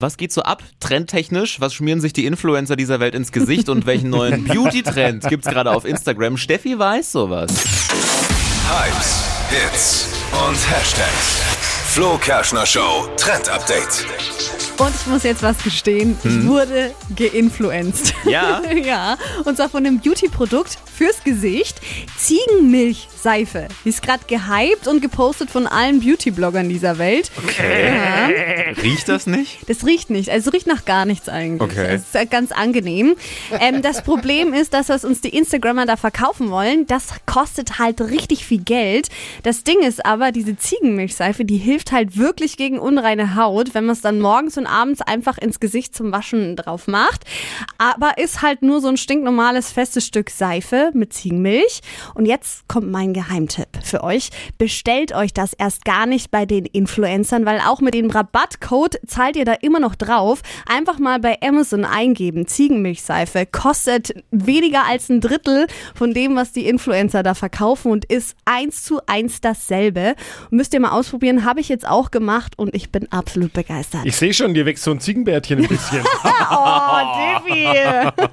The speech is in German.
Was geht so ab, trendtechnisch? Was schmieren sich die Influencer dieser Welt ins Gesicht und welchen neuen Beauty-Trend gibt's gerade auf Instagram? Steffi weiß sowas. Hypes, Hits und Hashtags. Flo Kerschner Show Trend Update. Und ich muss jetzt was gestehen, ich wurde geinfluenced. Ja? ja, und zwar von einem Beauty-Produkt fürs Gesicht. Ziegenmilchseife. Die ist gerade gehypt und gepostet von allen Beauty-Bloggern dieser Welt. Riecht das nicht? Das riecht nicht, also riecht nach gar nichts eigentlich. Okay. Das ist äh, ganz angenehm. Ähm, das Problem ist, dass was uns die Instagrammer da verkaufen wollen, das kostet halt richtig viel Geld. Das Ding ist aber, diese Ziegenmilchseife, die hilft halt wirklich gegen unreine Haut, wenn man es dann morgens und abends einfach ins Gesicht zum Waschen drauf macht. Aber ist halt nur so ein stinknormales festes Stück Seife mit Ziegenmilch. Und jetzt kommt mein Geheimtipp für euch. Bestellt euch das erst gar nicht bei den Influencern, weil auch mit dem Rabattcode zahlt ihr da immer noch drauf. Einfach mal bei Amazon eingeben. Ziegenmilchseife kostet weniger als ein Drittel von dem, was die Influencer da verkaufen und ist eins zu eins dasselbe. Müsst ihr mal ausprobieren, habe ich jetzt auch gemacht und ich bin absolut begeistert. Ich sehe schon, dir wächst so ein Ziegenbärtchen ein bisschen. oh, Dippy!